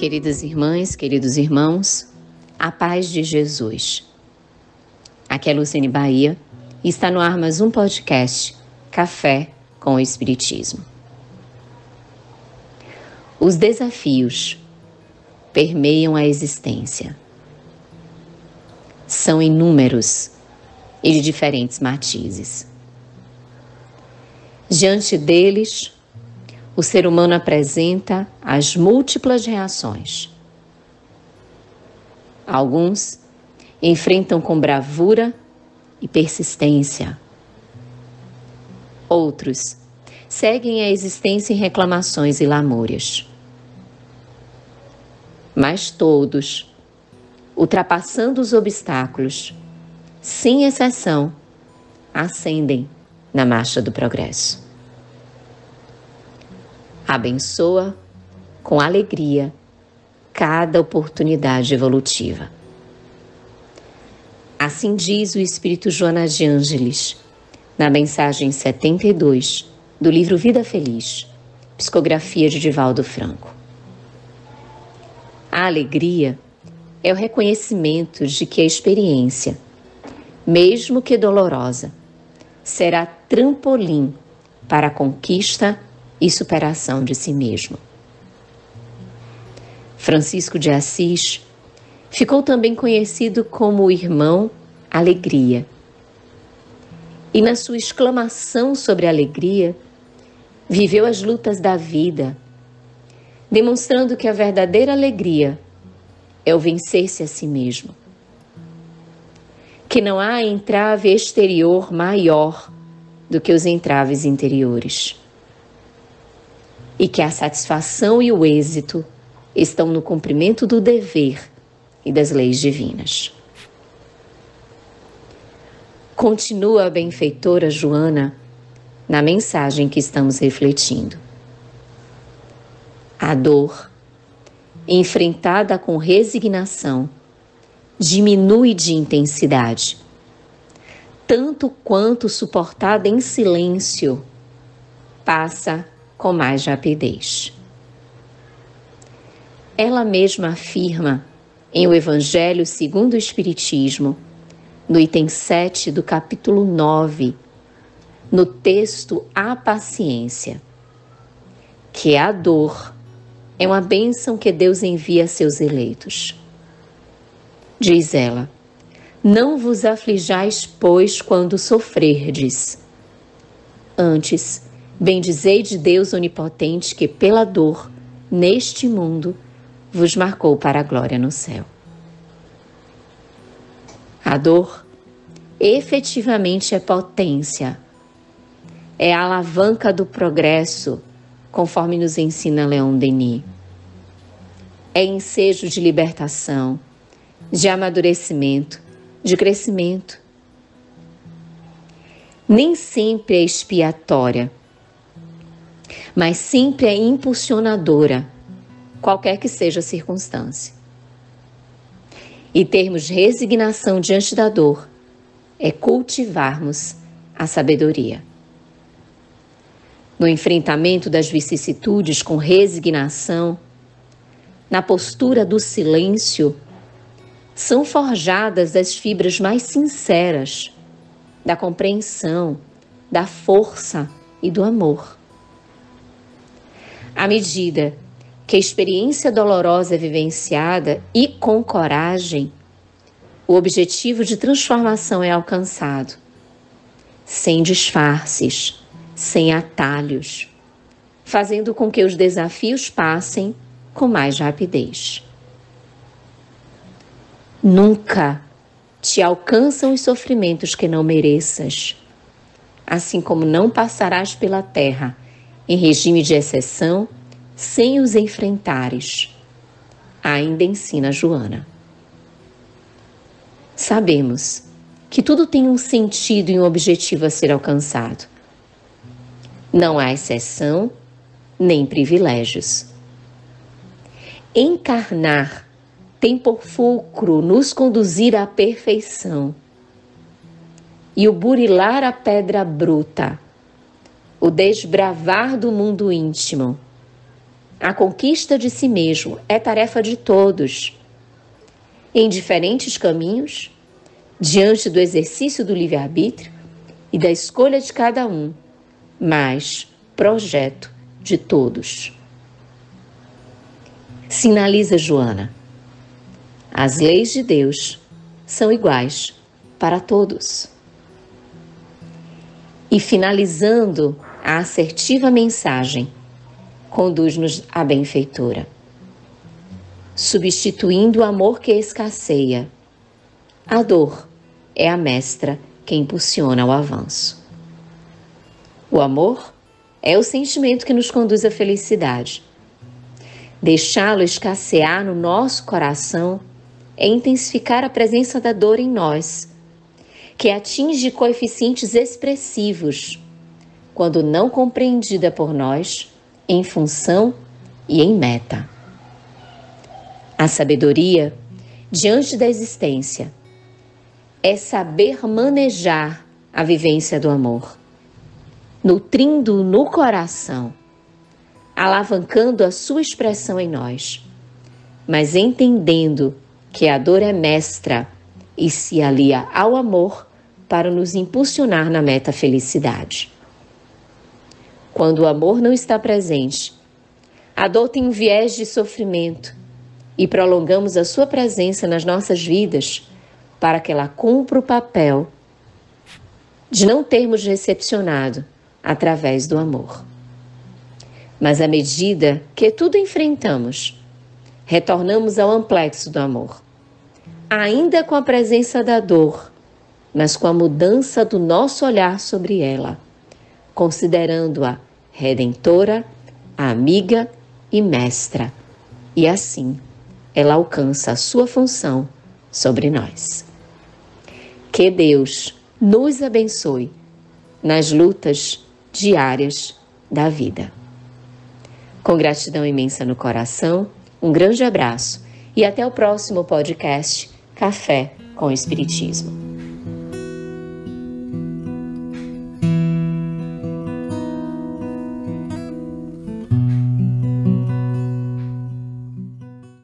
Queridas irmãs, queridos irmãos, a paz de Jesus. Aqui é Luciane Bahia e está no ar mais um podcast Café com o Espiritismo. Os desafios permeiam a existência. São inúmeros e de diferentes matizes. Diante deles, o ser humano apresenta as múltiplas reações. Alguns enfrentam com bravura e persistência. Outros seguem a existência em reclamações e lamúrias. Mas todos, ultrapassando os obstáculos, sem exceção, ascendem na marcha do progresso abençoa com alegria cada oportunidade evolutiva. Assim diz o Espírito Jonas de Ângeles, na mensagem 72 do livro Vida Feliz, psicografia de Divaldo Franco. A alegria é o reconhecimento de que a experiência, mesmo que dolorosa, será trampolim para a conquista e superação de si mesmo. Francisco de Assis ficou também conhecido como o irmão Alegria. E na sua exclamação sobre alegria, viveu as lutas da vida, demonstrando que a verdadeira alegria é o vencer-se a si mesmo. Que não há entrave exterior maior do que os entraves interiores e que a satisfação e o êxito estão no cumprimento do dever e das leis divinas. Continua a benfeitora Joana na mensagem que estamos refletindo. A dor, enfrentada com resignação, diminui de intensidade, tanto quanto suportada em silêncio, passa com mais rapidez. Ela mesma afirma em O Evangelho segundo o Espiritismo, no item 7 do capítulo 9, no texto A Paciência, que a dor é uma bênção que Deus envia a seus eleitos. Diz ela: Não vos aflijais, pois, quando sofrerdes. Antes, Bendizei de Deus onipotente que, pela dor, neste mundo, vos marcou para a glória no céu. A dor efetivamente é potência, é a alavanca do progresso, conforme nos ensina Leon Denis. É ensejo de libertação, de amadurecimento, de crescimento. Nem sempre é expiatória mas sempre é impulsionadora, qualquer que seja a circunstância. E termos resignação diante da dor é cultivarmos a sabedoria. No enfrentamento das vicissitudes com resignação, na postura do silêncio, são forjadas as fibras mais sinceras da compreensão, da força e do amor. À medida que a experiência dolorosa é vivenciada e com coragem, o objetivo de transformação é alcançado, sem disfarces, sem atalhos, fazendo com que os desafios passem com mais rapidez. Nunca te alcançam os sofrimentos que não mereças, assim como não passarás pela terra em regime de exceção, sem os enfrentares. Ainda ensina Joana. Sabemos que tudo tem um sentido e um objetivo a ser alcançado. Não há exceção nem privilégios. Encarnar tem por fulcro nos conduzir à perfeição. E o burilar a pedra bruta o desbravar do mundo íntimo A conquista de si mesmo é tarefa de todos. Em diferentes caminhos, diante do exercício do livre-arbítrio e da escolha de cada um, mas projeto de todos. Sinaliza Joana. As leis de Deus são iguais para todos. E finalizando a assertiva mensagem, conduz-nos à benfeitora, substituindo o amor que escasseia. A dor é a mestra que impulsiona o avanço. O amor é o sentimento que nos conduz à felicidade. Deixá-lo escassear no nosso coração é intensificar a presença da dor em nós, que atinge coeficientes expressivos, quando não compreendida por nós, em função e em meta. A sabedoria, diante da existência, é saber manejar a vivência do amor, nutrindo no coração, alavancando a sua expressão em nós, mas entendendo que a dor é mestra e se alia ao amor para nos impulsionar na meta felicidade. Quando o amor não está presente, a dor tem um viés de sofrimento e prolongamos a sua presença nas nossas vidas para que ela cumpra o papel de não termos recepcionado através do amor. Mas à medida que tudo enfrentamos, retornamos ao amplexo do amor, ainda com a presença da dor, mas com a mudança do nosso olhar sobre ela considerando-a redentora, amiga e mestra. E assim, ela alcança a sua função sobre nós. Que Deus nos abençoe nas lutas diárias da vida. Com gratidão imensa no coração, um grande abraço e até o próximo podcast Café com Espiritismo.